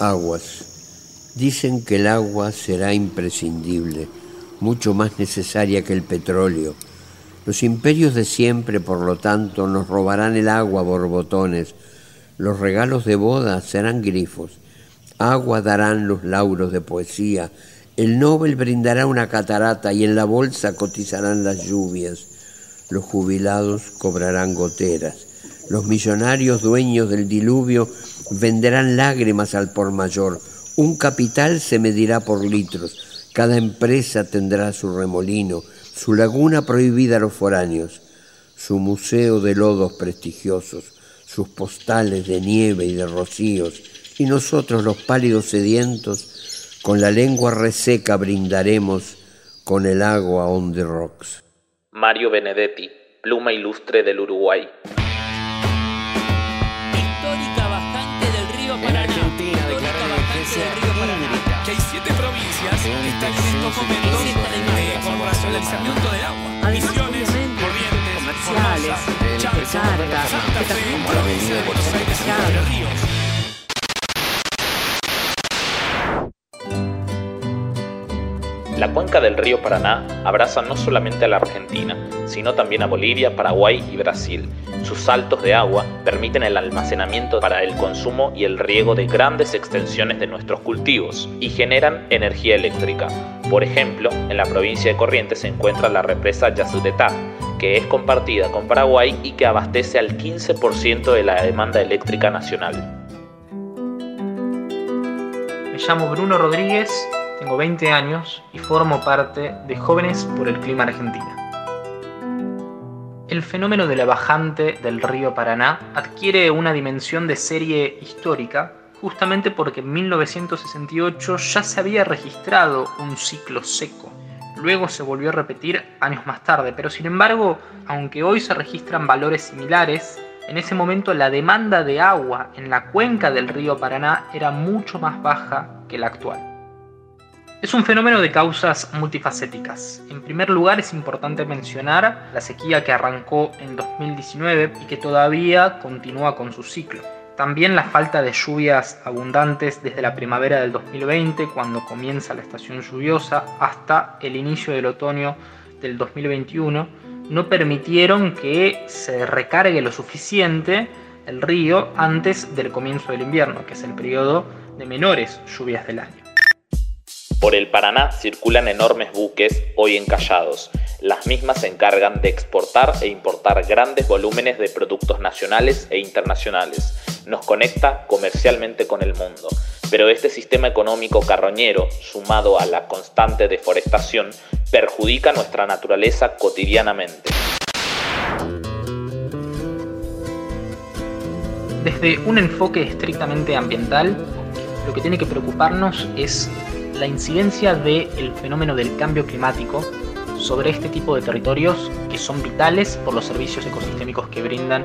Aguas. Dicen que el agua será imprescindible, mucho más necesaria que el petróleo. Los imperios de siempre, por lo tanto, nos robarán el agua borbotones. Los regalos de boda serán grifos. Agua darán los lauros de poesía. El Nobel brindará una catarata y en la bolsa cotizarán las lluvias. Los jubilados cobrarán goteras. Los millonarios dueños del diluvio venderán lágrimas al por mayor. Un capital se medirá por litros. Cada empresa tendrá su remolino, su laguna prohibida a los foráneos, su museo de lodos prestigiosos, sus postales de nieve y de rocíos. Y nosotros, los pálidos sedientos, con la lengua reseca brindaremos con el agua on the rocks. Mario Benedetti, pluma ilustre del Uruguay. Almacenamiento de agua. Misiones, corrientes, Santa Fe, provincia de Buenos Aires y Entre Ríos. La cuenca del río Paraná abraza no solamente a la Argentina, sino también a Bolivia, Paraguay y Brasil. Sus saltos de agua permiten el almacenamiento para el consumo y el riego de grandes extensiones de nuestros cultivos y generan energía eléctrica. Por ejemplo, en la provincia de Corrientes se encuentra la represa Yacyretá, que es compartida con Paraguay y que abastece al 15% de la demanda eléctrica nacional. Me llamo Bruno Rodríguez tengo 20 años y formo parte de Jóvenes por el Clima Argentina. El fenómeno de la bajante del río Paraná adquiere una dimensión de serie histórica justamente porque en 1968 ya se había registrado un ciclo seco. Luego se volvió a repetir años más tarde, pero sin embargo, aunque hoy se registran valores similares, en ese momento la demanda de agua en la cuenca del río Paraná era mucho más baja que la actual. Es un fenómeno de causas multifacéticas. En primer lugar es importante mencionar la sequía que arrancó en 2019 y que todavía continúa con su ciclo. También la falta de lluvias abundantes desde la primavera del 2020, cuando comienza la estación lluviosa, hasta el inicio del otoño del 2021, no permitieron que se recargue lo suficiente el río antes del comienzo del invierno, que es el periodo de menores lluvias del año. Por el Paraná circulan enormes buques hoy encallados. Las mismas se encargan de exportar e importar grandes volúmenes de productos nacionales e internacionales. Nos conecta comercialmente con el mundo. Pero este sistema económico carroñero, sumado a la constante deforestación, perjudica nuestra naturaleza cotidianamente. Desde un enfoque estrictamente ambiental, lo que tiene que preocuparnos es la incidencia del fenómeno del cambio climático sobre este tipo de territorios que son vitales por los servicios ecosistémicos que brindan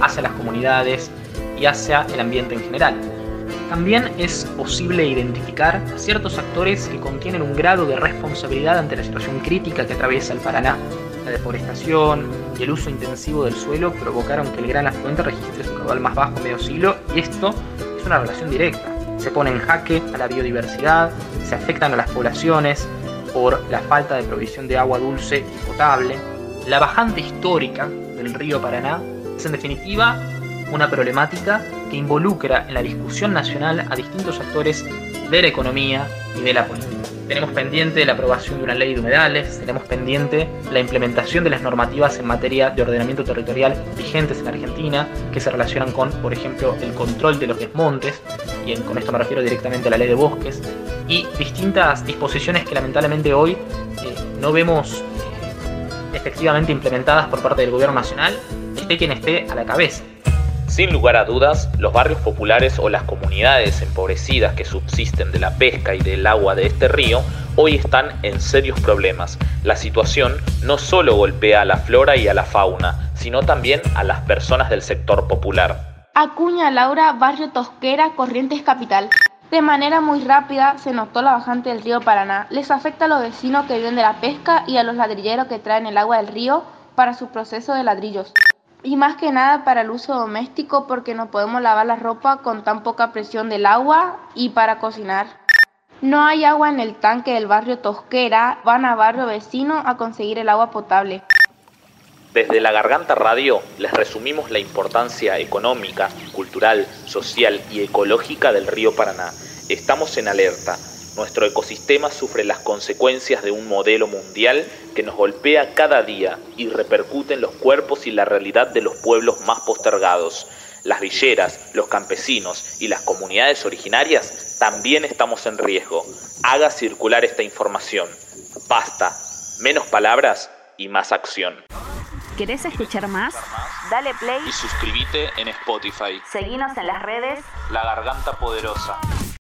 hacia las comunidades y hacia el ambiente en general. También es posible identificar ciertos actores que contienen un grado de responsabilidad ante la situación crítica que atraviesa el Paraná. La deforestación y el uso intensivo del suelo provocaron que el gran afluente registre su caudal más bajo medio siglo y esto es una relación directa se pone en jaque a la biodiversidad, se afectan a las poblaciones por la falta de provisión de agua dulce y potable. La bajante histórica del río Paraná es en definitiva una problemática que involucra en la discusión nacional a distintos actores de la economía y de la política. Tenemos pendiente la aprobación de una ley de humedales, tenemos pendiente la implementación de las normativas en materia de ordenamiento territorial vigentes en Argentina, que se relacionan con, por ejemplo, el control de los desmontes, y con esto me refiero directamente a la ley de bosques, y distintas disposiciones que lamentablemente hoy eh, no vemos eh, efectivamente implementadas por parte del gobierno nacional, esté quien esté a la cabeza. Sin lugar a dudas, los barrios populares o las comunidades empobrecidas que subsisten de la pesca y del agua de este río hoy están en serios problemas. La situación no solo golpea a la flora y a la fauna, sino también a las personas del sector popular. Acuña Laura, barrio Tosquera, Corrientes Capital. De manera muy rápida se notó la bajante del río Paraná. Les afecta a los vecinos que viven de la pesca y a los ladrilleros que traen el agua del río para su proceso de ladrillos. Y más que nada para el uso doméstico porque no podemos lavar la ropa con tan poca presión del agua y para cocinar. No hay agua en el tanque del barrio Tosquera, van a barrio vecino a conseguir el agua potable. Desde la Garganta Radio les resumimos la importancia económica, cultural, social y ecológica del río Paraná. Estamos en alerta. Nuestro ecosistema sufre las consecuencias de un modelo mundial que nos golpea cada día y repercute en los cuerpos y la realidad de los pueblos más postergados. Las villeras, los campesinos y las comunidades originarias también estamos en riesgo. Haga circular esta información. Basta. Menos palabras y más acción. ¿Querés escuchar más? Dale play y suscríbete en Spotify. Seguinos en las redes La Garganta Poderosa.